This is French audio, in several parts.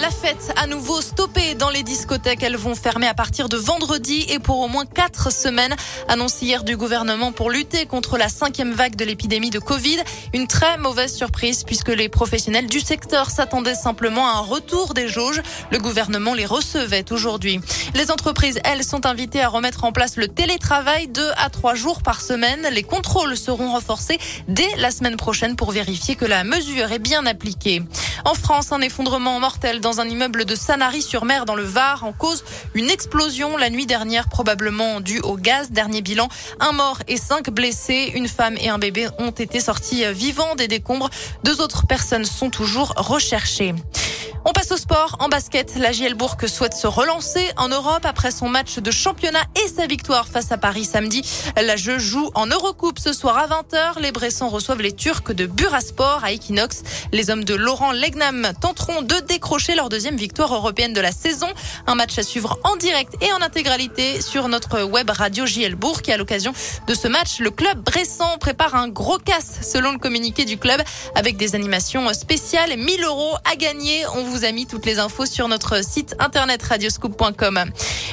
La fête à nouveau stoppée dans les discothèques. Elles vont fermer à partir de vendredi et pour au moins quatre semaines. Annonce hier du gouvernement pour lutter contre la cinquième vague de l'épidémie de Covid. Une très mauvaise surprise puisque les professionnels du secteur s'attendaient simplement à un retour des jauges. Le gouvernement les recevait aujourd'hui. Les entreprises, elles, sont invitées à remettre en place le télétravail deux à trois jours par semaine. Les contrôles seront renforcés dès la semaine prochaine pour vérifier que la mesure est bien appliquée. En France, un effondrement mortel dans un immeuble de Sanary-sur-Mer dans le Var en cause une explosion la nuit dernière probablement due au gaz. Dernier bilan, un mort et cinq blessés. Une femme et un bébé ont été sortis vivants des décombres. Deux autres personnes sont toujours recherchées. Au sport. En basket, la JL Bourg souhaite se relancer en Europe après son match de championnat et sa victoire face à Paris samedi. La jeu joue en Eurocoupe ce soir à 20h. Les Bressans reçoivent les Turcs de Burasport à Equinox. Les hommes de Laurent Legnam tenteront de décrocher leur deuxième victoire européenne de la saison. Un match à suivre en direct et en intégralité sur notre web radio JL Bourg. Et à l'occasion de ce match, le club Bressan prépare un gros casse selon le communiqué du club avec des animations spéciales. 1000 euros à gagner. On vous a toutes les infos sur notre site internet radioscoop.com.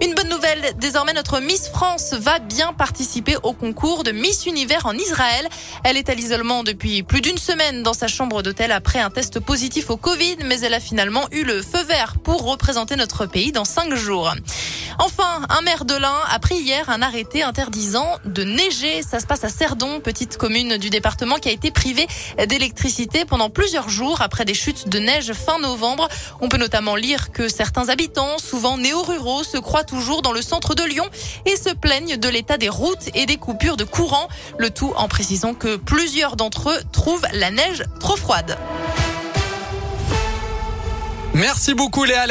Une bonne nouvelle, désormais notre Miss France va bien participer au concours de Miss Univers en Israël. Elle est à l'isolement depuis plus d'une semaine dans sa chambre d'hôtel après un test positif au Covid, mais elle a finalement eu le feu vert pour représenter notre pays dans cinq jours. Enfin, un maire de l'Ain a pris hier un arrêté interdisant de neiger. Ça se passe à Cerdon, petite commune du département qui a été privée d'électricité pendant plusieurs jours après des chutes de neige fin novembre. On peut notamment lire que certains habitants, souvent néo-ruraux, se croient toujours dans le centre de Lyon et se plaignent de l'état des routes et des coupures de courant. Le tout en précisant que plusieurs d'entre eux trouvent la neige trop froide. Merci beaucoup Léa.